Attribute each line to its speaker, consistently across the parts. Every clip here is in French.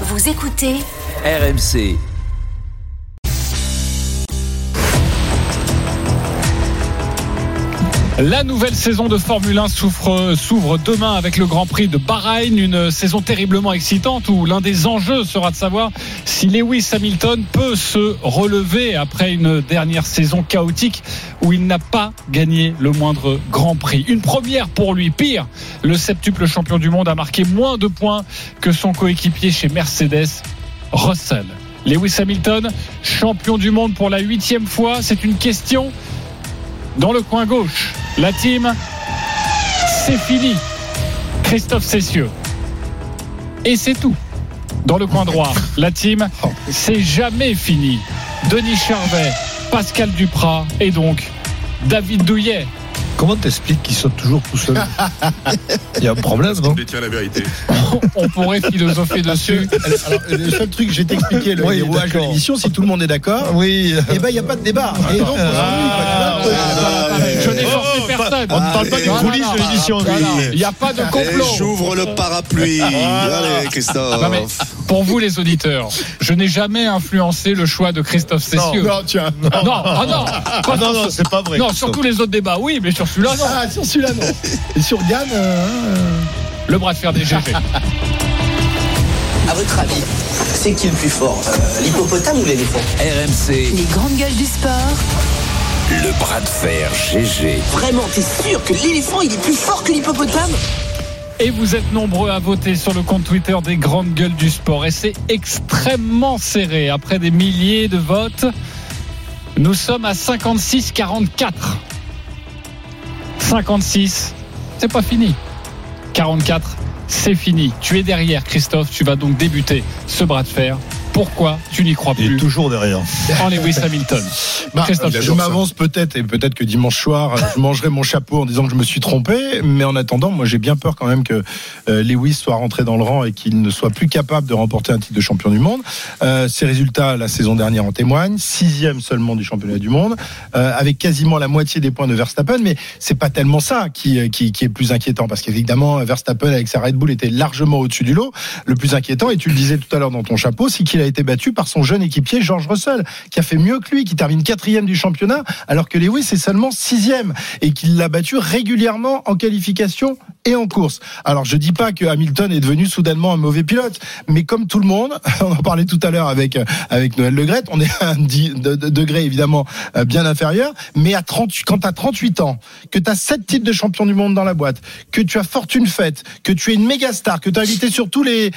Speaker 1: Vous écoutez
Speaker 2: RMC.
Speaker 3: La nouvelle saison de Formule 1 souffre- s'ouvre demain avec le Grand Prix de Bahreïn, une saison terriblement excitante où l'un des enjeux sera de savoir si Lewis Hamilton peut se relever après une dernière saison chaotique où il n'a pas gagné le moindre Grand Prix. Une première pour lui. Pire, le septuple champion du monde a marqué moins de points que son coéquipier chez Mercedes, Russell. Lewis Hamilton, champion du monde pour la huitième fois, c'est une question dans le coin gauche. La team, c'est fini. Christophe Cessieux. Et c'est tout. Dans le coin droit, la team, c'est jamais fini. Denis Charvet, Pascal Duprat et donc David Douillet.
Speaker 4: Comment t'expliques qu'ils sautent toujours tout seuls Il y a un problème, non
Speaker 5: détient la vérité.
Speaker 3: On pourrait philosopher dessus.
Speaker 6: Alors, le seul truc, je vais t'expliquer le
Speaker 4: Oui,
Speaker 6: de l'émission. Si tout le monde est d'accord,
Speaker 4: Oui.
Speaker 6: eh ben il n'y a pas de débat. Et donc, on quoi, tu vois.
Speaker 3: Je n'ai forcé personne.
Speaker 4: On ne parle pas des coulisses de l'émission.
Speaker 3: Il n'y a pas de complot.
Speaker 7: J'ouvre le parapluie. Allez, Christophe.
Speaker 3: Mais pour vous les auditeurs, je n'ai jamais influencé le choix de Christophe Cessieux.
Speaker 6: Non, tiens.
Speaker 3: Non, ah non,
Speaker 4: Non, non,
Speaker 3: ce-
Speaker 4: c'est pas vrai.
Speaker 3: Non, sur tous les autres débats, oui, mais sur celui-là, non.
Speaker 6: Ah, sur celui-là, non. Et sur Gann, euh,
Speaker 3: Le bras de fer des GG.
Speaker 8: À votre avis, c'est qui le plus fort? Euh, L'hippopotame ou l'éléphant
Speaker 2: RMC,
Speaker 1: les grandes gueules du sport.
Speaker 2: Le bras de fer GG.
Speaker 8: Vraiment, t'es sûr que l'éléphant il est plus fort que l'hippopotame?
Speaker 3: Et vous êtes nombreux à voter sur le compte Twitter des grandes gueules du sport. Et c'est extrêmement serré. Après des milliers de votes, nous sommes à 56-44. 56, c'est pas fini. 44, c'est fini. Tu es derrière, Christophe. Tu vas donc débuter ce bras de fer. Pourquoi tu n'y crois
Speaker 4: Il est
Speaker 3: plus
Speaker 4: toujours derrière.
Speaker 3: en Lewis Hamilton
Speaker 6: bah, je m'avance peut-être et peut-être que dimanche soir, je mangerai mon chapeau en disant que je me suis trompé. Mais en attendant, moi, j'ai bien peur quand même que euh, Lewis soit rentré dans le rang et qu'il ne soit plus capable de remporter un titre de champion du monde. Euh, ses résultats la saison dernière en témoignent. Sixième seulement du championnat du monde, euh, avec quasiment la moitié des points de Verstappen. Mais c'est pas tellement ça qui, qui, qui est plus inquiétant, parce qu'évidemment, Verstappen avec sa Red Bull était largement au-dessus du lot. Le plus inquiétant, et tu le disais tout à l'heure dans ton chapeau, c'est qu'il a été battu par son jeune équipier George Russell, qui a fait mieux que lui, qui termine quatrième du championnat, alors que Lewis est seulement sixième et qu'il l'a battu régulièrement en qualification et en course. Alors je dis pas que Hamilton est devenu soudainement un mauvais pilote, mais comme tout le monde, on en parlait tout à l'heure avec avec Noël Legrette, on est à un degré évidemment euh, bien inférieur, mais à 30 quand tu as 38 ans, que tu as 7 titres de champion du monde dans la boîte, que tu as fortune faite, que tu es une méga star, que tu as invité sur tous les,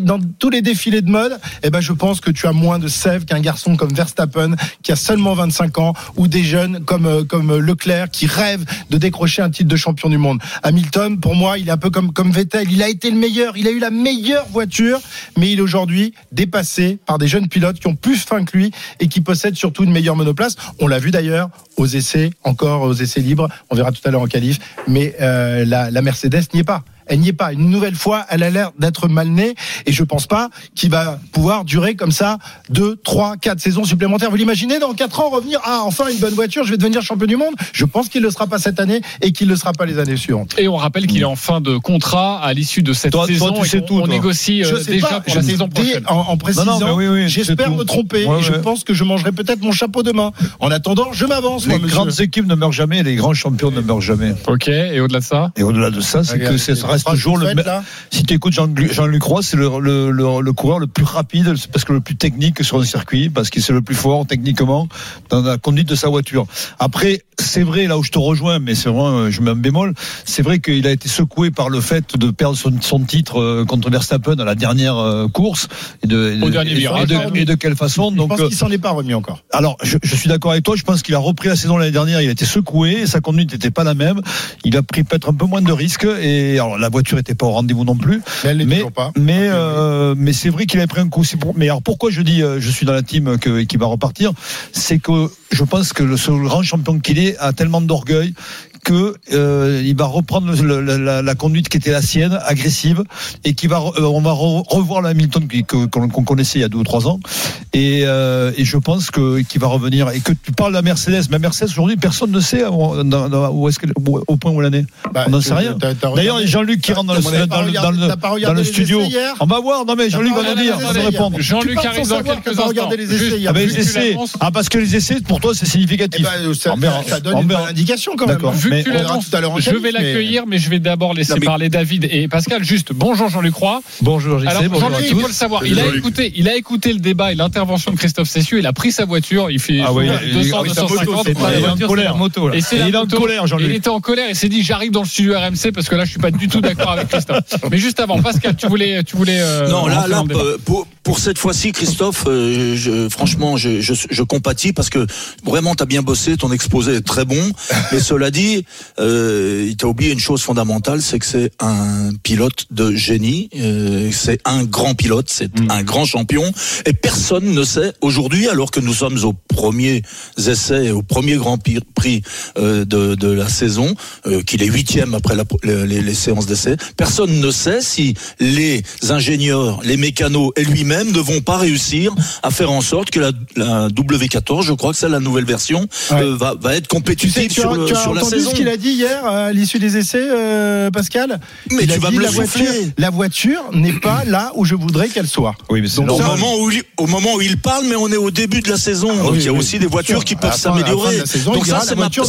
Speaker 6: dans tous les défilés de mode, eh ben je pense que tu as moins de sève qu'un garçon comme Verstappen qui a seulement 25 ans ou des jeunes comme euh, comme Leclerc qui rêvent de décrocher un titre de champion du monde. Hamilton pour moi, il est un peu comme comme Vettel, il a été le meilleur, il a eu la meilleure voiture, mais il est aujourd'hui dépassé par des jeunes pilotes qui ont plus faim que lui et qui possèdent surtout une meilleure monoplace. On l'a vu d'ailleurs aux essais, encore aux essais libres, on verra tout à l'heure en qualif, mais euh, la, la Mercedes n'y est pas. Elle n'y est pas. Une nouvelle fois, elle a l'air d'être mal née et je pense pas qu'il va pouvoir durer comme ça deux, trois, quatre saisons supplémentaires. Vous l'imaginez dans quatre ans revenir ah enfin une bonne voiture, je vais devenir champion du monde. Je pense qu'il ne le sera pas cette année et qu'il ne le sera pas les années suivantes.
Speaker 3: Et on rappelle qu'il est en fin de contrat à l'issue de cette
Speaker 4: Toi- toi,
Speaker 3: saison.
Speaker 4: tu
Speaker 3: et
Speaker 4: sais
Speaker 3: qu'on-
Speaker 4: tout,
Speaker 3: on
Speaker 4: toi.
Speaker 3: négocie euh,
Speaker 6: Je sais
Speaker 3: déjà
Speaker 6: pas,
Speaker 3: pour
Speaker 6: je
Speaker 3: la saison prochaine.
Speaker 6: En, en précisant,
Speaker 4: Non, non, mais oui, oui,
Speaker 6: j'espère me tromper
Speaker 4: Ouais,
Speaker 6: et je pense que je mangerai peut-être mon chapeau demain. En attendant, je m'avance,
Speaker 4: Les grandes équipes ne meurent jamais, les grands champions ne meurent jamais.
Speaker 3: Ok, et au-delà de ça?
Speaker 4: Et au-delà de ça, c'est que ça
Speaker 6: les
Speaker 4: reste toujours le. Si tu écoutes Jean-Luc Jean-Luc Roy, c'est le, le, le, le coureur le plus rapide, parce que le plus technique sur le circuit, parce qu'il c'est le plus fort techniquement dans la conduite de sa voiture. Après, c'est vrai, là où je te rejoins, mais c'est vrai, je mets un bémol, c'est vrai qu'il a été secoué par le fait de perdre son, son titre euh, contre Verstappen à la dernière euh, course. Et de,
Speaker 3: Au
Speaker 4: et-
Speaker 3: dernier virage.
Speaker 4: et de, et de quelle façon
Speaker 6: Je
Speaker 4: Donc,
Speaker 6: pense
Speaker 4: euh,
Speaker 6: qu'il s'en est pas remis encore.
Speaker 4: alors, je, je suis d'accord avec toi. Je pense qu'il a repris la saison l'année dernière. Il a été secoué. Sa conduite n'était pas la même. Il a pris peut-être un peu moins de risques. Et alors, la voiture n'était pas au rendez-vous non plus.
Speaker 6: Mais elle pas.
Speaker 4: mais, euh, mais c'est vrai qu'il a pris un coup. Pour- Mais alors, pourquoi je dis euh, je suis dans la team que, qui va repartir C'est que je pense que le, ce grand champion qu'il est a tellement d'orgueil que euh, il va reprendre le- la, la- la conduite qui était la sienne, agressive, et qui va, euh, on va re- revoir le Hamilton qui- qu'on connaissait il y a deux ou trois ans. Et, euh, et je pense que qu'il va revenir. Et que tu parles de la Mercedes, mais Mercedes aujourd'hui, personne ne sait où, dans- dans- où est-ce au point où elle en est.
Speaker 6: Bah,
Speaker 4: on n'en sait rien. D'ailleurs, Jean-Luc qui rentre dans le, dans dans dans studio. On va voir. Non, mais Jean-Luc va nous dire. va répondre.
Speaker 3: Jean-Luc arrive dans quelques instants.
Speaker 6: les essais.
Speaker 4: Ah ben, les essais. Ah parce que les essais pour toi c'est
Speaker 6: Eh
Speaker 4: significatif.
Speaker 6: ben, ça, donne
Speaker 4: On
Speaker 6: une indication quand même.
Speaker 4: D'accord.
Speaker 3: Vu
Speaker 4: Mais
Speaker 3: que tu
Speaker 6: on verra
Speaker 3: l'annonces,
Speaker 6: tout à l'heure en
Speaker 3: je vais
Speaker 6: mais-
Speaker 3: l'accueillir, mais je vais d'abord laisser
Speaker 7: Non, mais-
Speaker 3: parler David et Pascal. Juste, bonjour Jean-Luc Roy.
Speaker 4: Bonjour
Speaker 3: Alors,
Speaker 4: JC, à
Speaker 3: Jean-Luc, il faut le savoir. Il a écouté, il a écouté le débat et l'intervention de Christophe Cessieux. Il a pris sa voiture. Il fait
Speaker 4: Ah oui,
Speaker 3: 200,
Speaker 4: il- ah oui, sa moto,
Speaker 3: 250.
Speaker 4: c'est pas
Speaker 3: Et-
Speaker 4: la voiture, c'est la moto, là.
Speaker 3: Et c'est
Speaker 4: Et
Speaker 3: la
Speaker 4: il est en colère, Jean-Luc.
Speaker 3: Il était en colère et s'est dit j'arrive dans le studio RMC parce que là je suis pas du tout d'accord avec Christophe. Mais juste avant, Pascal, tu voulais, tu voulais. euh,
Speaker 9: Non, là, euh, pour, pour cette fois-ci, Christophe, euh, je, franchement, je, je, je compatis parce que vraiment, t'as bien bossé, ton exposé est très bon. Mais cela dit, euh, il t'a oublié une chose fondamentale, c'est que c'est un pilote de génie. euh, c'est un grand pilote, c'est un grand champion. Et personne ne sait aujourd'hui, alors que nous sommes aux premiers essais, au premier Grand Prix euh, de, de la saison, euh, qu'il est huitième après la, les, les séances d'essais, personne ne sait si les ingénieurs, les mécanos et lui-même ne vont pas réussir à faire en sorte que la, la W14, je crois que c'est la nouvelle version, euh, va, va être compétitive
Speaker 6: tu
Speaker 9: sur, le- la saison.
Speaker 6: Ce qu'il a dit hier à l'issue des essais, euh, Pascal
Speaker 9: Mais
Speaker 6: Il a
Speaker 9: tu vas
Speaker 6: dit
Speaker 9: me le
Speaker 6: la voiture,
Speaker 9: souffler.
Speaker 6: la voiture n'est pas là où je voudrais qu'elle soit.
Speaker 4: Oui, mais c'est
Speaker 6: Donc
Speaker 9: Au
Speaker 6: ça,
Speaker 9: moment, où il, au moment où il parle, mais on est au début de la saison. Donc
Speaker 6: oui,
Speaker 9: il y a
Speaker 6: oui,
Speaker 9: aussi des voitures
Speaker 6: sûr.
Speaker 9: qui peuvent s'améliorer. Donc
Speaker 6: il
Speaker 9: ça, c'est ma-
Speaker 6: voiture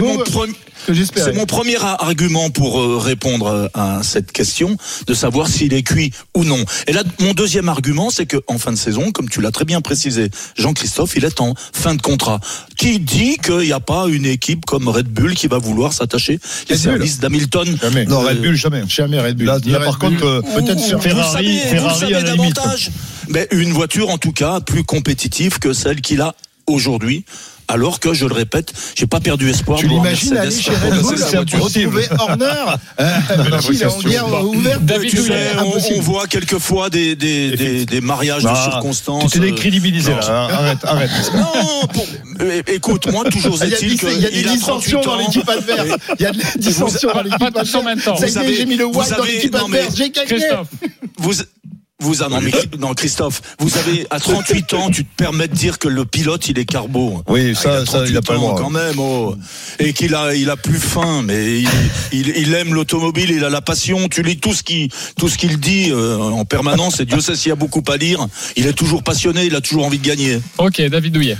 Speaker 9: mon, mon premier-. C'est mon premier argument pour euh, répondre euh, à cette question, de savoir s'il est cuit ou non. Et là, mon deuxième argument, c'est que en fin de saison, comme tu l'as très bien précisé, Jean-Christophe, il est en fin de contrat. Qui dit qu'il n'y a pas une équipe comme Red Bull qui va vouloir s'attacher au
Speaker 6: Red
Speaker 9: service d'Hamilton?
Speaker 6: Jamais.
Speaker 4: Non, Red Bull jamais.
Speaker 6: Jamais Red Bull.
Speaker 4: Là,
Speaker 6: Ni
Speaker 4: là,
Speaker 6: Red
Speaker 4: par
Speaker 6: Bull,
Speaker 4: contre, euh,
Speaker 6: peut-être
Speaker 9: vous
Speaker 4: Ferrari,
Speaker 9: vous
Speaker 4: Ferrari
Speaker 9: savez
Speaker 4: à la limite.
Speaker 9: davantage. Mais une voiture, en tout cas, plus compétitive que celle qu'il a aujourd'hui. Alors que, je le répète, j'ai pas perdu espoir.
Speaker 6: Tu l'imagines aller chez Red Bull, retrouver Horner, euh, ouverte.
Speaker 3: David
Speaker 9: sais, on, voit quelquefois des, des, des, des mariages de
Speaker 4: Ah,
Speaker 9: circonstances.
Speaker 4: Tu t'es
Speaker 9: euh,
Speaker 4: décrédibilisé là. Arrête, arrête.
Speaker 9: Non, pour- euh, écoute, moi, toujours
Speaker 6: Il y a,
Speaker 9: est-il
Speaker 6: des-
Speaker 9: que
Speaker 6: il y a des
Speaker 9: il a
Speaker 6: dissensions
Speaker 9: 38
Speaker 6: dans
Speaker 9: ans.
Speaker 6: l'équipe adverse. Il y a des dissensions dans l'équipe
Speaker 3: pas tous en
Speaker 6: adverse.
Speaker 3: même temps.
Speaker 6: Ça y est, j'ai mis le white dans l'équipe adverse. J'ai gagné.
Speaker 3: Christophe.
Speaker 9: Vous, ah non, mais, non, Christophe, vous avez, à 38 ans, tu te permets de dire que le pilote, il est carbo.
Speaker 4: Oui,
Speaker 9: Ah,
Speaker 4: ça,
Speaker 9: il a
Speaker 4: ça, il a
Speaker 9: 38
Speaker 4: pas le droit.
Speaker 9: quand même, oh. Et qu'il a, il a plus faim, mais il, il, il aime l'automobile, il a la passion. Tu lis tout ce qui, tout ce qu'il dit euh, en permanence. Et Dieu sait s'il y a beaucoup à lire. Il est toujours passionné, il a toujours envie de gagner.
Speaker 3: Ok, David Douillet.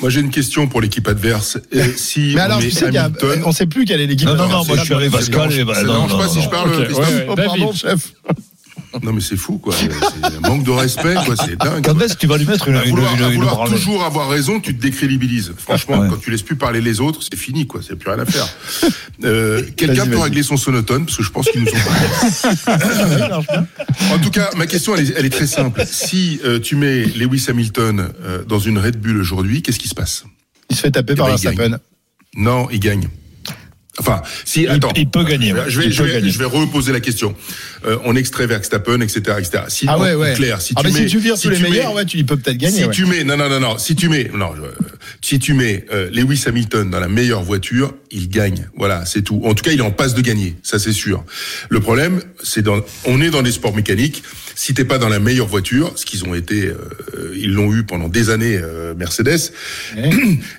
Speaker 5: Moi, j'ai une question pour l'équipe adverse. Et si
Speaker 6: Mais alors, tu sais qu'il y a- on sait plus quelle est l'équipe.
Speaker 4: Non, non, non, moi, je suis allé Pascal.
Speaker 5: ça
Speaker 4: non,
Speaker 5: dérange
Speaker 4: non,
Speaker 5: pas
Speaker 4: non,
Speaker 5: si je
Speaker 4: non.
Speaker 5: parle,
Speaker 3: ouais.
Speaker 6: Oh, pardon, chef.
Speaker 5: Non, mais c'est fou, quoi. C'est un manque de respect, quoi. C'est dingue.
Speaker 4: Quand est-ce que tu vas lui mettre une,
Speaker 5: À vouloir,
Speaker 4: une,
Speaker 5: à vouloir toujours avoir raison, tu te décrédibilises. Franchement,
Speaker 4: Ouais.
Speaker 5: quand tu laisses plus parler les autres, c'est fini, quoi. C'est plus rien à faire. Euh, Quelqu'un peut régler son sonotone, parce que je pense qu'ils nous ont pas. En tout cas, ma question, elle est, elle est très simple. Si euh, tu mets Lewis Hamilton euh, dans une Red Bull aujourd'hui, qu'est-ce qui se passe?
Speaker 6: Il se fait taper par
Speaker 5: ben, il
Speaker 6: Verstappen.
Speaker 5: Non, il gagne. Enfin, si, attends.
Speaker 4: il peut gagner, ouais.
Speaker 5: Je vais, je vais,
Speaker 4: gagner.
Speaker 5: je vais reposer la question. Euh, on extrait Verstappen, etc., etc. Si,
Speaker 6: Ah ouais, ouais.
Speaker 5: clair, si
Speaker 6: ah
Speaker 5: tu
Speaker 6: mais
Speaker 5: mets,
Speaker 6: si tu vires
Speaker 5: si
Speaker 6: tous les
Speaker 5: tu mets-
Speaker 6: meilleurs, ouais, tu, il peut peut-être gagner.
Speaker 5: si
Speaker 6: ouais.
Speaker 5: tu mets, non, non, non, non, si tu mets, non, je- si tu mets euh, Lewis Hamilton dans la meilleure voiture, il gagne. Voilà, c'est tout. En tout cas, il est en passe de gagner, ça c'est sûr. Le problème, c'est dans, on est dans des sports mécaniques. Si t'es pas dans la meilleure voiture, ce qu'ils ont été, euh, ils l'ont eu pendant des années, euh, Mercedes,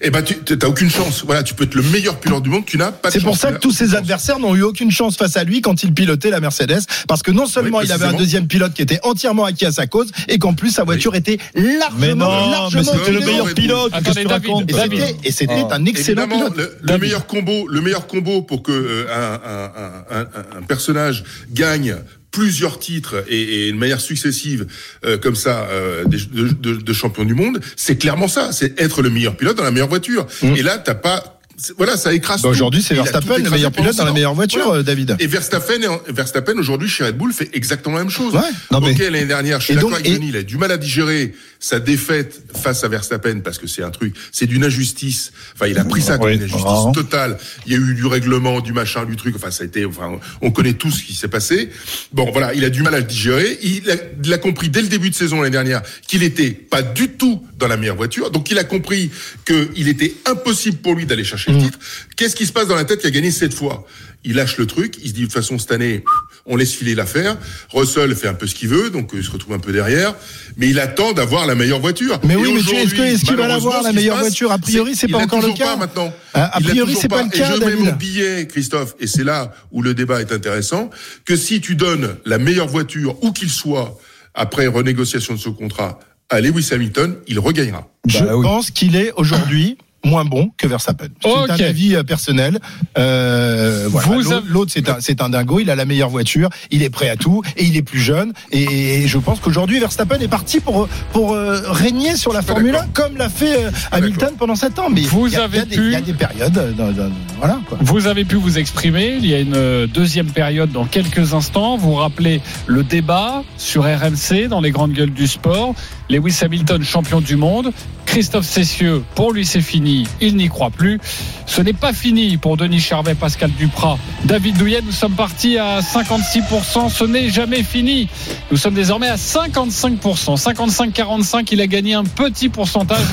Speaker 5: eh ben tu t'as aucune chance. Voilà, tu peux être le meilleur pilote du monde, tu n'as pas de
Speaker 6: C'est
Speaker 5: chance.
Speaker 6: pour ça que tous ses adversaires n'ont eu aucune chance face à lui quand il pilotait la Mercedes, parce que non seulement
Speaker 5: Oui,
Speaker 6: il avait un deuxième pilote qui était entièrement acquis à sa cause, et qu'en plus sa voiture était largement,
Speaker 4: Mais non, mais
Speaker 6: largement
Speaker 4: c'était le meilleur pilote.
Speaker 3: Attendez,
Speaker 4: Qu'est-ce que tu
Speaker 3: David, David.
Speaker 6: c'était, et c'était
Speaker 4: Ah.
Speaker 6: un excellent
Speaker 5: Évidemment,
Speaker 6: pilote.
Speaker 5: le, le meilleur combo, le meilleur combo pour que euh, un, un- un- un- un personnage gagne plusieurs titres et, et une manière successive euh, comme ça euh, de, de- de champion du monde, c'est clairement ça, c'est être le meilleur pilote dans la meilleure voiture. Et là, t'as pas voilà, ça écrase.
Speaker 6: Bah, aujourd'hui, c'est Verstappen, le meilleur pilote dans la meilleure voiture,
Speaker 5: Voilà.
Speaker 6: euh, David.
Speaker 5: Et Verstappen, Verstappen aujourd'hui chez Red Bull fait exactement la même chose.
Speaker 6: Ouais.
Speaker 4: Non, mais-
Speaker 5: ok, l'année dernière, je suis d'accord avec
Speaker 6: et-
Speaker 5: il a du mal à digérer sa défaite face à Verstappen parce que c'est un truc, c'est d'une injustice. Enfin, il a pris ça comme une injustice totale. Il y a eu du règlement, du machin, du truc. Enfin, ça a été, enfin, on connaît tout ce qui s'est passé. Bon, voilà, il a du mal à le digérer. Il a, il a compris dès le début de saison l'année dernière qu'il était pas du tout dans la meilleure voiture. Donc, il a compris qu'il était impossible pour lui d'aller chercher le titre. Qu'est-ce qui se passe dans la tête qui a gagné sept fois? Il lâche le truc, il se dit de toute façon cette année, on laisse filer l'affaire. Russell fait un peu ce qu'il veut, donc euh, il se retrouve un peu derrière, mais il attend d'avoir la meilleure voiture.
Speaker 6: Mais oui, mais tu- est-ce que-
Speaker 5: aujourd'hui,
Speaker 6: est-ce qu'il va l'avoir, la meilleure
Speaker 5: passe,
Speaker 6: voiture A priori, c'est pas encore le cas.
Speaker 5: pas maintenant.
Speaker 6: A- a
Speaker 5: Il l'a
Speaker 6: priori,
Speaker 5: toujours
Speaker 6: c'est pas le cas,
Speaker 5: Et je mets mon billet, Christophe, et c'est là où le débat est intéressant, que si tu donnes la meilleure voiture, où qu'il soit, après renégociation de ce contrat, à Lewis Hamilton, il regagnera.
Speaker 6: Je
Speaker 4: Bah oui.
Speaker 6: pense qu'il est aujourd'hui moins bon que Verstappen. C'est
Speaker 3: Ok.
Speaker 6: un avis euh, personnel. Euh, voilà. L'autre-
Speaker 3: avez-
Speaker 6: c'est un, c'est un dingo. Il a la meilleure voiture. Il est prêt à tout et il est plus jeune. Et, et je pense qu'aujourd'hui, Verstappen est parti pour pour euh, régner sur la Formule 1
Speaker 5: d'accord.
Speaker 6: comme l'a fait euh, Hamilton pendant sept ans. Mais
Speaker 3: Vous
Speaker 6: il y a,
Speaker 3: avez
Speaker 6: y a des-
Speaker 3: pu-
Speaker 6: il y a des périodes. euh, dans- dans- voilà. Quoi.
Speaker 3: Vous avez pu vous exprimer. Il y a une deuxième période dans quelques instants. Vous rappelez le débat sur RMC dans les grandes gueules du sport. Lewis Hamilton, champion du monde. Christophe Cessieux, pour lui c'est fini. Il n'y croit plus. Ce n'est pas fini pour Denis Charvet, Pascal Duprat, David Douillet. Nous sommes partis à 56%. Ce n'est jamais fini. Nous sommes désormais à 55%. 55-45. Il a gagné un petit pourcentage.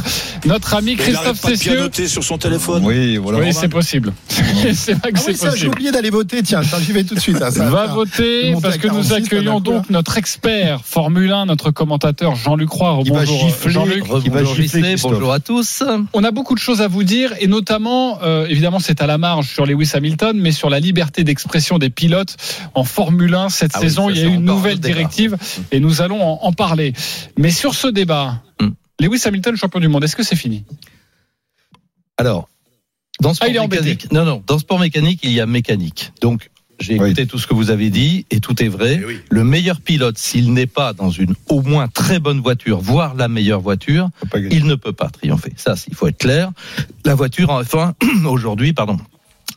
Speaker 3: Notre ami
Speaker 9: Il
Speaker 3: Christophe
Speaker 9: n'arrête pas
Speaker 3: Cessieux.
Speaker 9: pianoter sur son téléphone.
Speaker 4: Oui, voilà.
Speaker 3: Oui, c'est possible. c'est vrai que
Speaker 6: Ah oui,
Speaker 3: c'est
Speaker 6: ça, j'ai oublié d'aller voter. Tiens, ça, j'y vais tout de suite. hein, ça
Speaker 3: Va voter parce que nous
Speaker 6: 46,
Speaker 3: accueillons donc notre expert Formule 1, notre commentateur Jean-Luc Roy.
Speaker 4: Qui va
Speaker 3: Bonjour
Speaker 4: gifler,
Speaker 3: Jean-Luc.
Speaker 10: Bonjour
Speaker 4: Christophe.
Speaker 10: à tous.
Speaker 3: On a beaucoup de choses à vous dire et notamment, euh, évidemment, c'est à la marge sur Lewis Hamilton, mais sur la liberté d'expression des pilotes en Formule 1 cette
Speaker 10: Ah
Speaker 3: saison. il y a eu une nouvelle
Speaker 10: débat.
Speaker 3: directive et nous allons en, en parler. Mais sur ce débat,
Speaker 10: Hmm.
Speaker 3: Lewis Hamilton champion du monde, est-ce que c'est fini?
Speaker 10: Alors, dans sport
Speaker 3: Ah, embêté.
Speaker 10: mécanique, non, non, dans sport mécanique, il y a mécanique. Donc, j'ai
Speaker 4: Oui.
Speaker 10: écouté tout ce que vous avez dit et tout est vrai.
Speaker 5: Eh oui.
Speaker 10: Le meilleur pilote, s'il n'est pas dans une au moins très bonne voiture, voire la meilleure voiture, il ne peut pas triompher. Ça, il faut être clair. La voiture en F1 aujourd'hui, pardon,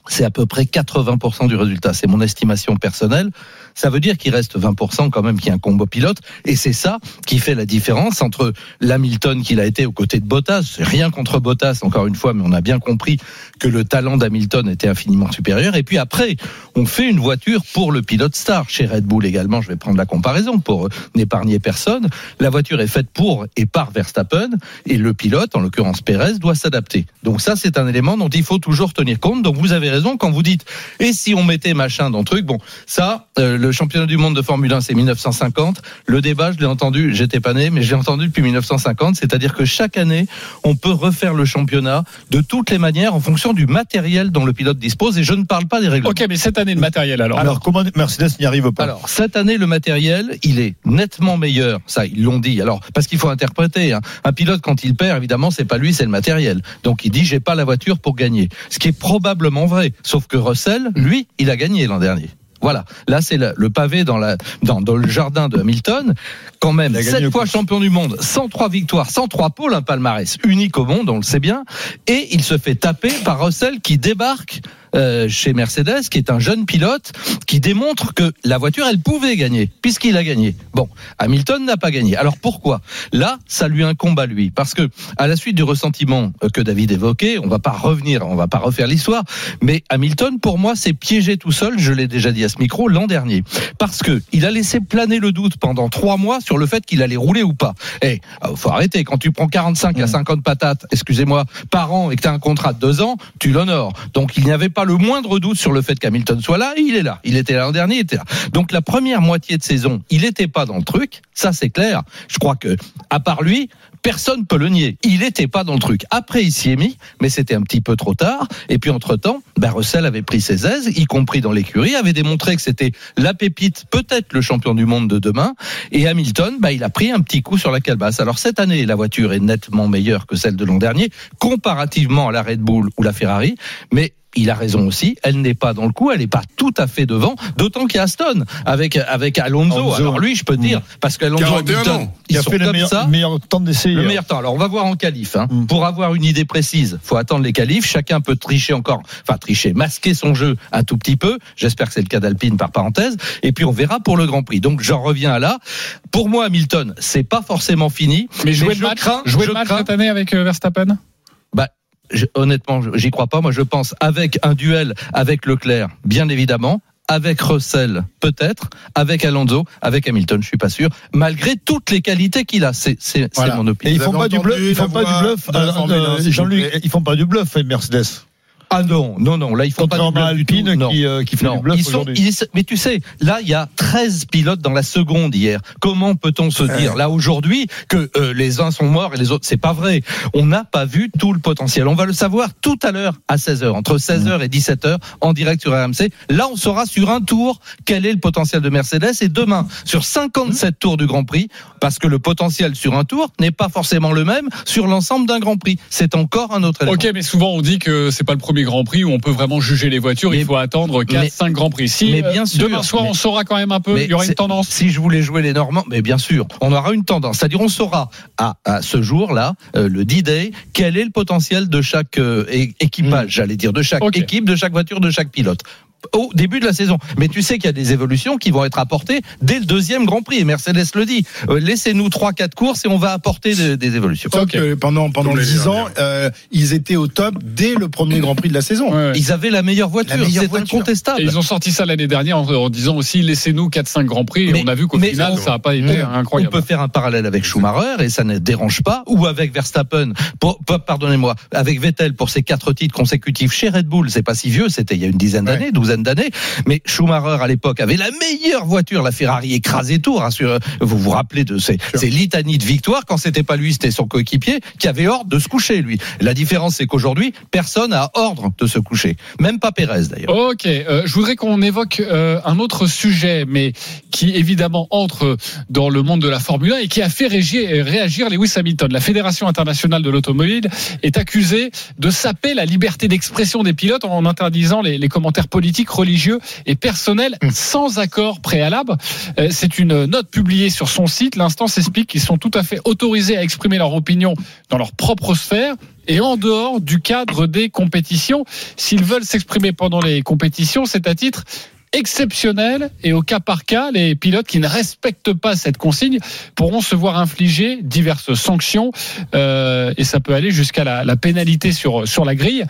Speaker 10: c'est à peu près 80% du résultat. C'est mon estimation personnelle. Ça veut dire qu'il reste 20% quand même qui est un combo pilote. Et c'est ça qui fait la différence entre l'Hamilton qu'il a été aux côtés de Bottas. Rien contre Bottas, encore une fois, mais on a bien compris que le talent d'Hamilton était infiniment supérieur. Et puis après, on fait une voiture pour le pilote star. Chez Red Bull également, je vais prendre la comparaison pour n'épargner personne. La voiture est faite pour et par Verstappen. Et le pilote, en l'occurrence Pérez, doit s'adapter. Donc ça, c'est un élément dont il faut toujours tenir compte. Donc vous avez raison quand vous dites, et si on mettait machin dans le truc, bon, ça, euh, le championnat du monde de Formule 1, c'est 1950. Le débat, je l'ai entendu, j'étais pas né, mais j'ai entendu depuis 1950. C'est-à-dire que chaque année, on peut refaire le championnat de toutes les manières en fonction du matériel dont le pilote dispose. Et je ne parle pas des règlements.
Speaker 3: Ok, mais cette année de matériel alors.
Speaker 4: Alors, comment Mercedes n'y arrive pas?
Speaker 10: Alors, cette année, le matériel, il est nettement meilleur. Ça, ils l'ont dit. Alors, parce qu'il faut interpréter. hein. Un pilote, quand il perd, évidemment, c'est pas lui, c'est le matériel. Donc, il dit, j'ai pas la voiture pour gagner. Ce qui est probablement vrai. Sauf que Russell, lui, il a gagné l'an dernier. Voilà. Là, c'est le, le pavé dans, la, dans, dans le jardin de Hamilton. Quand même, sept fois champion du monde, 103 victoires, 103 pôles, un palmarès unique au monde, on le sait bien. Et il se fait taper par Russell qui débarque euh, chez Mercedes, qui est un jeune pilote, qui démontre que la voiture, elle pouvait gagner, puisqu'il a gagné. Bon, Hamilton n'a pas gagné. Alors pourquoi? Là, ça lui incombe à lui, parce que à la suite du ressentiment euh, que David évoquait, on va pas revenir, on va pas refaire l'histoire, mais Hamilton, pour moi, s'est piégé tout seul. Je l'ai déjà dit à ce micro l'an dernier, parce que il a laissé planer le doute pendant trois mois sur le fait qu'il allait rouler ou pas. Eh, euh, faut arrêter. Quand tu prends 45 à 50 patates, excusez-moi, par an et que tu as un contrat de deux ans, tu l'honores. Donc il n'y avait pas le moindre doute sur le fait qu'Hamilton soit là. Il est là. Il était là l'an dernier. Il était là. Donc la première moitié de saison, il n'était pas dans le truc. Ça c'est clair. Je crois que à part lui. Personne peut le nier. Il n'était pas dans le truc. Après, il s'y est mis, mais c'était un petit peu trop tard. Et puis, entre-temps, ben, Russell avait pris ses aises, y compris dans l'écurie, avait démontré que c'était la pépite, peut-être le champion du monde de demain. Et Hamilton, ben, il a pris un petit coup sur la calebasse. Alors, cette année, la voiture est nettement meilleure que celle de l'an dernier, comparativement à la Red Bull ou la Ferrari. Mais il a raison aussi, elle n'est pas dans le coup, elle n'est pas tout à fait devant, d'autant qu'il y a Aston avec, avec Alonso.
Speaker 4: Alonso.
Speaker 10: Alors lui, je peux dire, parce qu'Alonso
Speaker 5: 41
Speaker 10: Hamilton,
Speaker 5: ans.
Speaker 10: ils
Speaker 4: Il a fait le meilleur,
Speaker 10: ça.
Speaker 4: meilleur temps d'essai.
Speaker 10: Le
Speaker 4: hier.
Speaker 10: meilleur temps. Alors, on va voir en qualif. Hein.
Speaker 4: Mm.
Speaker 10: Pour avoir une idée précise, faut attendre les qualifs. Chacun peut tricher encore, enfin tricher, masquer son jeu un tout petit peu. J'espère que c'est le cas d'Alpine par parenthèse. Et puis on verra pour le Grand Prix. Donc j'en reviens à là. Pour moi, Hamilton, c'est pas forcément fini.
Speaker 3: Mais jouer
Speaker 10: je
Speaker 3: le match,
Speaker 10: crains-
Speaker 3: jouer
Speaker 10: je
Speaker 3: le match
Speaker 10: crains-
Speaker 3: cette année avec euh, Verstappen?
Speaker 10: Bah, je- honnêtement, je- j'y crois pas. Moi, je pense avec un duel avec Leclerc, bien évidemment. Avec Russell, peut-être. Avec Alonso, avec Hamilton, je suis pas sûr. Malgré toutes les qualités qu'il a, c'est c'est- c'est
Speaker 6: Voilà.
Speaker 10: mon
Speaker 4: Et
Speaker 10: opinion.
Speaker 4: ils
Speaker 6: Vous
Speaker 4: font pas du bluff. Ils font pas du bluff.
Speaker 6: de la
Speaker 4: euh,
Speaker 6: Formule
Speaker 4: euh,
Speaker 6: 1, s'il vous
Speaker 4: Jean-Luc, ils font pas du bluff, Mercedes.
Speaker 10: Ah non, non, non, là ils font pas du bluff du tout. Non.
Speaker 4: qui, euh, qui fait
Speaker 10: Non,
Speaker 4: du bluff
Speaker 10: ils sont, ils- mais tu sais, là il y a 13 pilotes dans la seconde hier. Comment peut-on se dire là aujourd'hui que euh, les uns sont morts et les autres c'est pas vrai. On n'a pas vu tout le potentiel. On va le savoir tout à l'heure à 16h, entre 16h et 17h en direct sur RMC. Là on saura sur un tour quel est le potentiel de Mercedes et demain sur 57 tours du Grand Prix parce que le potentiel sur un tour n'est pas forcément le même sur l'ensemble d'un Grand Prix. C'est encore un autre élément.
Speaker 3: Ok, mais souvent on dit que c'est pas le premier Grand Prix où on peut vraiment juger les voitures.
Speaker 10: Mais-
Speaker 3: il faut attendre 4,
Speaker 10: mais-
Speaker 3: 5 Grands Prix. Si
Speaker 10: mais
Speaker 3: euh,
Speaker 10: bien sûr,
Speaker 3: demain soir
Speaker 10: mais-
Speaker 3: on saura quand même un peu, il y aura une tendance.
Speaker 10: Si je voulais jouer les Normands, mais bien sûr, on aura une tendance. C'est-à-dire, on saura à, à ce jour-là, euh, le D-Day, quel est le potentiel de chaque euh, équipage, j'allais dire, de chaque équipe, de chaque voiture, de chaque pilote. Au début de la saison. Mais tu sais qu'il y a des évolutions qui vont être apportées dès le deuxième Grand Prix. Et Mercedes le dit. Euh, Laissez-nous trois, quatre courses et on va apporter de- des évolutions.
Speaker 6: Sauf que pendant pendant 10 ans, euh, ils étaient au top dès le premier Grand Prix de la saison.
Speaker 3: Ouais, ouais.
Speaker 10: Ils avaient la meilleure voiture. C'est
Speaker 6: voiture.
Speaker 10: incontestable.
Speaker 3: Et ils ont sorti ça l'année dernière en, en disant aussi laissez-nous 4-5 Grands Prix.
Speaker 10: Mais-
Speaker 3: et on a vu qu'au final
Speaker 10: on-
Speaker 3: ça n'a pas été
Speaker 6: on
Speaker 3: incroyable.
Speaker 10: On peut faire un parallèle avec Schumacher et ça ne dérange pas, ou avec Verstappen, pardonnez-moi, avec Vettel pour ses quatre titres consécutifs chez Red Bull. C'est pas si vieux, c'était il y a une dizaine d'années, d'années. Mais Schumacher à l'époque avait la meilleure voiture, la Ferrari écrasait tout. rassure- Vous vous rappelez de ces, ces litanies de victoires quand c'était pas lui, c'était son coéquipier qui avait ordre de se coucher lui. La différence c'est qu'aujourd'hui personne a ordre de se coucher, même pas Pérez d'ailleurs.
Speaker 3: Ok, euh, je voudrais qu'on évoque euh, un autre sujet, mais qui évidemment entre dans le monde de la Formule 1 et qui a fait réagir, réagir Lewis Hamilton. La Fédération internationale de l'automobile est accusée de saper la liberté d'expression des pilotes en interdisant les, les commentaires politiques, religieux et personnels sans accord préalable. Euh, C'est une note publiée sur son site. L'instance explique qu'ils sont tout à fait autorisés à exprimer leur opinion dans leur propre sphère et en dehors du cadre des compétitions. S'ils veulent s'exprimer pendant les compétitions, c'est à titre exceptionnel et au cas par cas, les pilotes qui ne respectent pas cette consigne pourront se voir infliger diverses sanctions euh, et ça peut aller jusqu'à la, la pénalité sur, sur la grille.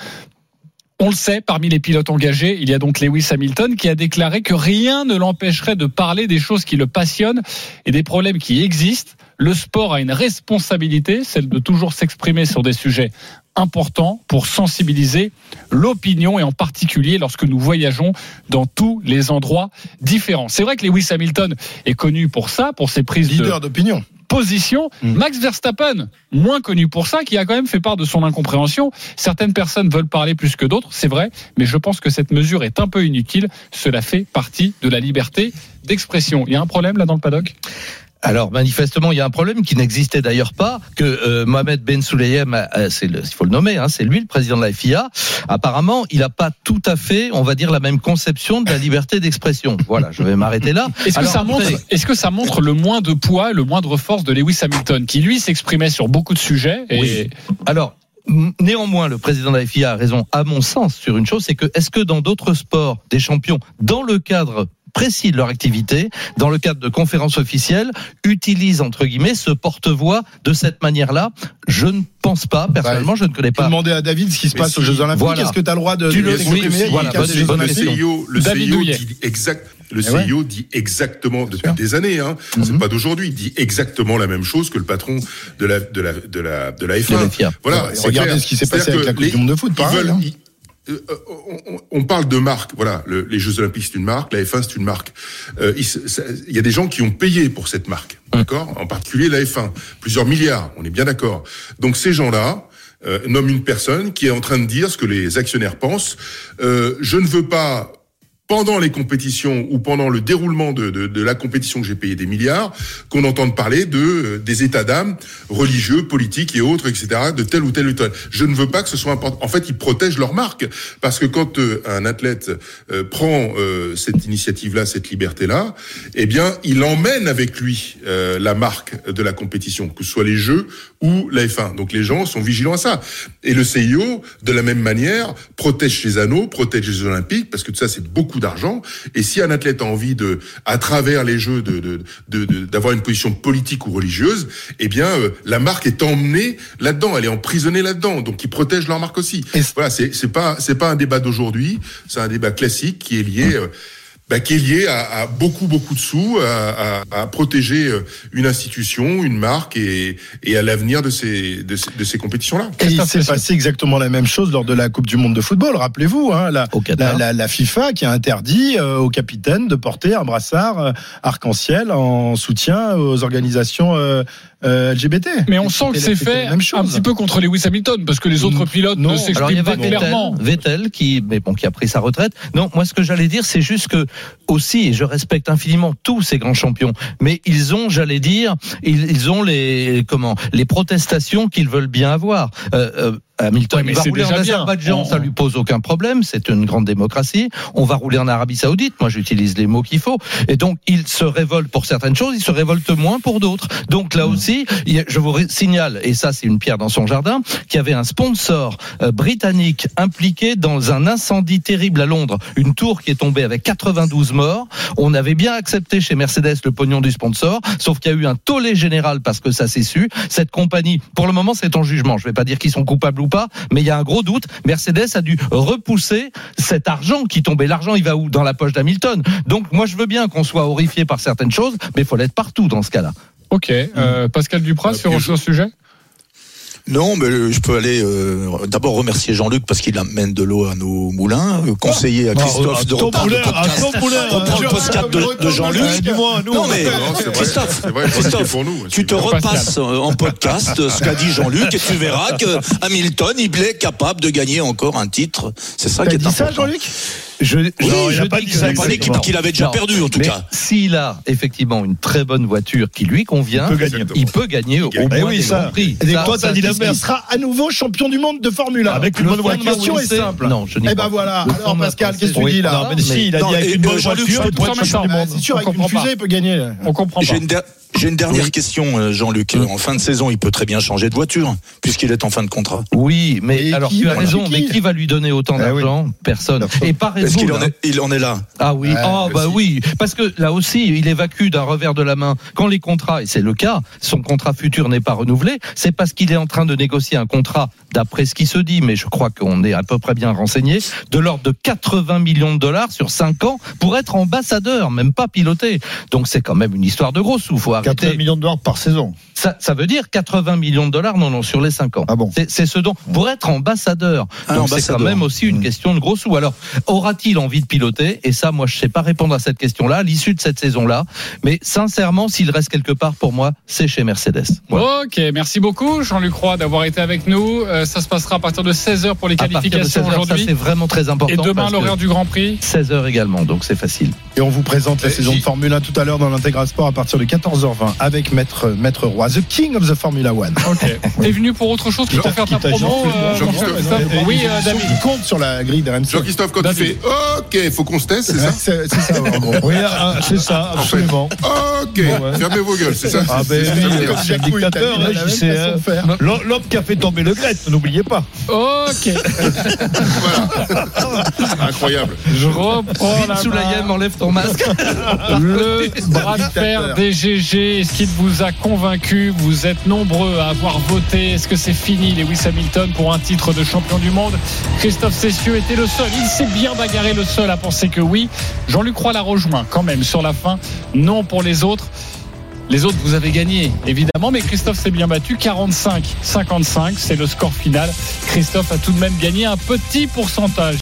Speaker 3: On le sait, parmi les pilotes engagés, il y a donc Lewis Hamilton qui a déclaré que rien ne l'empêcherait de parler des choses qui le passionnent et des problèmes qui existent. Le sport a une responsabilité, celle de toujours s'exprimer sur des sujets importants pour sensibiliser l'opinion et en particulier lorsque nous voyageons dans tous les endroits différents. C'est vrai que Lewis Hamilton est connu pour ça, pour ses prises de
Speaker 6: Leader d'opinion.
Speaker 3: Position. Max Verstappen, moins connu pour ça, qui a quand même fait part de son incompréhension. Certaines personnes veulent parler plus que d'autres, c'est vrai, mais je pense que cette mesure est un peu inutile. Cela fait partie de la liberté d'expression. Il y a un problème là dans le paddock?
Speaker 10: Alors manifestement, il y a un problème qui n'existait d'ailleurs pas, que euh, Mohamed Ben Sulayem, euh, c'est il faut le nommer, hein, c'est lui le président de la FIA. Apparemment, il n'a pas tout à fait, on va dire, la même conception de la liberté d'expression. Voilà, je vais m'arrêter là.
Speaker 3: Est-ce que, ça montre, est-ce que ça montre le moins de poids, le moindre force de Lewis Hamilton, qui lui s'exprimait sur beaucoup de sujets et
Speaker 10: Oui. Alors, néanmoins, le président de la FIA a raison, à mon sens, sur une chose, c'est que est-ce que dans d'autres sports, des champions, dans le cadre précis de leur activité, dans le cadre de conférences officielles, utilisent entre guillemets ce porte-voix de cette manière-là Je ne pense pas. Personnellement, je ne connais pas.
Speaker 6: demander à David ce qui se passe
Speaker 5: si,
Speaker 6: aux Jeux Olympiques.
Speaker 10: voilà.
Speaker 6: Est-ce que tu as le droit de
Speaker 10: Tu le- oui, voilà, bonne- bonne
Speaker 5: le CIO, le
Speaker 3: David
Speaker 5: CIO
Speaker 3: Douillet.
Speaker 5: dit exact. Le
Speaker 6: Eh ouais.
Speaker 5: CIO dit exactement depuis des années. Hein,
Speaker 10: Mhm.
Speaker 5: C'est pas d'aujourd'hui. Il dit exactement la même chose que le patron de la de la de la de la F1.
Speaker 10: De la FIA.
Speaker 5: Voilà.
Speaker 6: Ouais, regardez
Speaker 5: clair.
Speaker 6: ce qui s'est passé avec la Coupe du Monde de foot,
Speaker 5: ils
Speaker 6: pareil,
Speaker 5: veulent-
Speaker 6: hein.
Speaker 5: ils- euh, on, on- parle de marque. Voilà, le- les Jeux Olympiques c'est une marque, la F1 c'est une marque. Euh, il, se- ça- il y a des gens qui ont payé pour cette marque, d'accord? En particulier la F1, plusieurs milliards. On est bien d'accord. Donc ces gens-là euh, nomment une personne qui est en train de dire ce que les actionnaires pensent. Euh, je ne veux pas pendant les compétitions ou pendant le déroulement de, de, de la compétition que j'ai payé des milliards, qu'on entende parler de euh, des états d'âme religieux, politiques et autres, etc., de tel ou tel ou. Je ne veux pas que ce soit important. En fait, ils protègent leur marque parce que quand euh, un athlète euh, prend euh, cette initiative-là, cette liberté-là, eh bien, il emmène avec lui la marque de la compétition, que ce soit les Jeux ou la F1. Donc les gens sont vigilants à ça. Et le CIO, de la même manière, protège ses anneaux, protège les Olympiques, parce que tout ça, c'est beaucoup d'argent. Et si un athlète a envie de, à travers les Jeux, de de- d'avoir une position politique ou religieuse, eh bien, euh, la marque est emmenée là-dedans, elle est emprisonnée là-dedans. Donc ils protègent leur marque aussi. Voilà, c'est c'est pas c'est pas un débat d'aujourd'hui, c'est un débat classique qui est lié. euh, bah, qui est lié à, à beaucoup beaucoup de sous, à, à, à protéger euh, une institution, une marque et, et à l'avenir de ces de ces, de ces compétitions-là.
Speaker 6: Et il s'est passé exactement la même chose lors de la Coupe du Monde de football. Rappelez-vous, hein, la, la, la, la, FIFA qui a interdit euh, aux capitaines de porter un brassard euh, arc-en-ciel en soutien aux organisations euh, euh, LGBT.
Speaker 3: Mais on sent que c'est fait un petit peu contre Lewis Hamilton parce que les autres pilotes
Speaker 10: non.
Speaker 3: ne s'expriment pas
Speaker 10: Vettel,
Speaker 3: clairement.
Speaker 10: Vettel qui, mais bon, qui a pris sa retraite. Non, moi ce que j'allais dire, c'est juste que aussi, et je respecte infiniment tous ces grands champions, mais ils ont, j'allais dire, ils, ont les comment, les protestations qu'ils veulent bien avoir. Euh, euh, Hamilton
Speaker 3: Ouais, mais
Speaker 10: il va rouler en. Azerbaïdjan,
Speaker 3: On-
Speaker 10: ça lui pose aucun problème, c'est une grande démocratie. On va rouler en Arabie Saoudite, moi j'utilise les mots qu'il faut. Et donc il se révolte pour certaines choses, il se révolte moins pour d'autres. Donc là aussi, je vous signale, et ça c'est une pierre dans son jardin, qu'il y avait un sponsor euh, britannique impliqué dans un incendie terrible à Londres, une tour qui est tombée avec 92 morts. On avait bien accepté chez Mercedes le pognon du sponsor, sauf qu'il y a eu un tollé général parce que ça s'est su. Cette compagnie, pour le moment, c'est en jugement. Je vais pas dire qu'ils sont coupables ou pas, mais il y a un gros doute. Mercedes a dû repousser cet argent qui tombait. L'argent, il va où? Dans la poche d'Hamilton. Donc, moi, je veux bien qu'on soit horrifié par certaines choses, mais il faut l'être partout dans ce cas-là.
Speaker 3: Ok, euh, Pascal Duprat sur ce sujet?
Speaker 9: Non, mais euh, je peux aller euh, d'abord remercier Jean-Luc parce qu'il amène de l'eau à nos moulins, euh, conseiller à Christophe de reprendre le podcast,
Speaker 4: ton moulin.
Speaker 9: reprendre le podcast de, de Jean-Luc. Non mais Christophe, Christophe, tu te repasses en podcast ce qu'a dit Jean-Luc et tu verras que Hamilton il est capable de gagner encore un titre. C'est ça qui est important.
Speaker 6: Jean-Luc?
Speaker 10: Je,
Speaker 4: Non, il a
Speaker 10: je
Speaker 4: pas
Speaker 10: dis
Speaker 4: dit
Speaker 10: que-
Speaker 4: ça
Speaker 9: qu'il avait déjà
Speaker 10: Non.
Speaker 9: perdu en tout
Speaker 10: Mais
Speaker 9: cas.
Speaker 10: s'il a effectivement une très bonne voiture qui lui convient,
Speaker 4: Il peut gagner.
Speaker 10: il peut gagner au
Speaker 5: gagne.
Speaker 10: moins
Speaker 4: Eh oui,
Speaker 10: des
Speaker 4: ça.
Speaker 10: grands prix.
Speaker 4: Et
Speaker 10: Ça,
Speaker 4: toi, t'as dit l'inverse.
Speaker 6: Il sera à nouveau champion du monde de Formule 1.
Speaker 4: Avec une bonne
Speaker 10: fondement,
Speaker 6: La
Speaker 4: voiture.
Speaker 6: question est
Speaker 10: c'est-
Speaker 6: simple.
Speaker 10: Non, je n'y
Speaker 6: Eh ben voilà. Alors Pascal, qu'est-ce que tu
Speaker 10: oui.
Speaker 6: dis là
Speaker 4: Non, mais si, il a dit avec une bonne voiture,
Speaker 9: je
Speaker 4: il pourrait être champion du monde.
Speaker 6: C'est sûr,
Speaker 3: On
Speaker 6: avec une fusée, il peut gagner.
Speaker 3: On comprend pas.
Speaker 9: J'ai une dernière question, euh, Jean-Luc. En fin de saison, il peut très bien changer de voiture, puisqu'il est en fin de contrat.
Speaker 10: Oui, mais
Speaker 6: Et
Speaker 10: alors
Speaker 6: qui
Speaker 10: tu as
Speaker 6: va-
Speaker 10: raison,
Speaker 6: qui
Speaker 10: mais qui va lui donner autant
Speaker 4: Eh oui.
Speaker 10: d'argent? Personne.
Speaker 4: Personne.
Speaker 10: Et pas
Speaker 9: Est-ce
Speaker 10: raison.
Speaker 9: qu'il en il en est là
Speaker 10: Ah oui,
Speaker 6: Ouais,
Speaker 10: oh, bah oui, parce que là aussi, il évacue d'un revers de la main quand les contrats, et c'est le cas, son contrat futur n'est pas renouvelé, c'est parce qu'il est en train de négocier un contrat, d'après ce qui se dit, mais je crois qu'on est à peu près bien renseigné, de l'ordre de 80 millions de dollars sur 5 ans pour être ambassadeur, même pas piloté. Donc c'est quand même une histoire de gros sous, faut
Speaker 4: 80
Speaker 10: arrêter.
Speaker 4: millions de dollars par saison.
Speaker 10: Ça, ça veut dire 80 millions de dollars, non, non, sur les 5 ans.
Speaker 4: Ah bon
Speaker 10: C'est- ce dont, pour être ambassadeur. Donc c'est quand même aussi une question de gros sous. Alors, aura-t-il envie de piloter? Et ça, moi, je sais pas répondre à cette question-là, à l'issue de cette saison-là. Mais sincèrement, s'il reste quelque part, pour moi, c'est chez Mercedes. Voilà.
Speaker 3: Ok, merci beaucoup Jean-Luc Roy d'avoir été avec nous. Euh, ça se passera à partir de 16h pour les
Speaker 10: À partir de
Speaker 3: qualifications
Speaker 10: 16 heures, ça
Speaker 3: aujourd'hui.
Speaker 10: c'est vraiment très important.
Speaker 3: Et demain l'horaire du Grand Prix.
Speaker 10: 16 heures également, donc c'est facile.
Speaker 6: Et on vous présente la
Speaker 5: Eh,
Speaker 6: saison de Formule 1 tout à l'heure dans l'Intégral Sport à partir de 14h20 avec Maître, Maître Roy, the king of the Formula One.
Speaker 3: Ok. T'es venu pour autre chose que pour faire ta promo euh, Oui, euh, David.
Speaker 6: Il compte sur la grille d'RMC.
Speaker 5: Jean-Christophe, quand tu fais OK, faut qu'on se teste, c'est ça
Speaker 6: C'est c'est ça, en gros.
Speaker 4: Oui, ah, c'est ça, absolument.
Speaker 5: OK, fermez vos gueules, c'est ça
Speaker 4: Ah ben
Speaker 5: C'est-
Speaker 4: le dictateur, je sais. L'homme qui a fait tomber le Gret, n'oubliez pas.
Speaker 3: Ok.
Speaker 5: Incroyable.
Speaker 3: Je reprends la main.
Speaker 10: enlève ton masque.
Speaker 3: Le bras de fer des GG, est-ce qu'il vous a convaincu Vous êtes nombreux à avoir voté. Est-ce que c'est fini, Lewis Hamilton, pour un titre de champion du monde? Christophe Cessieux était le seul. Il s'est bien bagarré le seul à penser que oui. Jean-Luc Roy l'a rejoint quand même sur la fin. Non pour les autres. Les autres, vous avez gagné, évidemment, mais Christophe s'est bien battu. 45-55, c'est le score final. Christophe a tout de même gagné un petit pourcentage.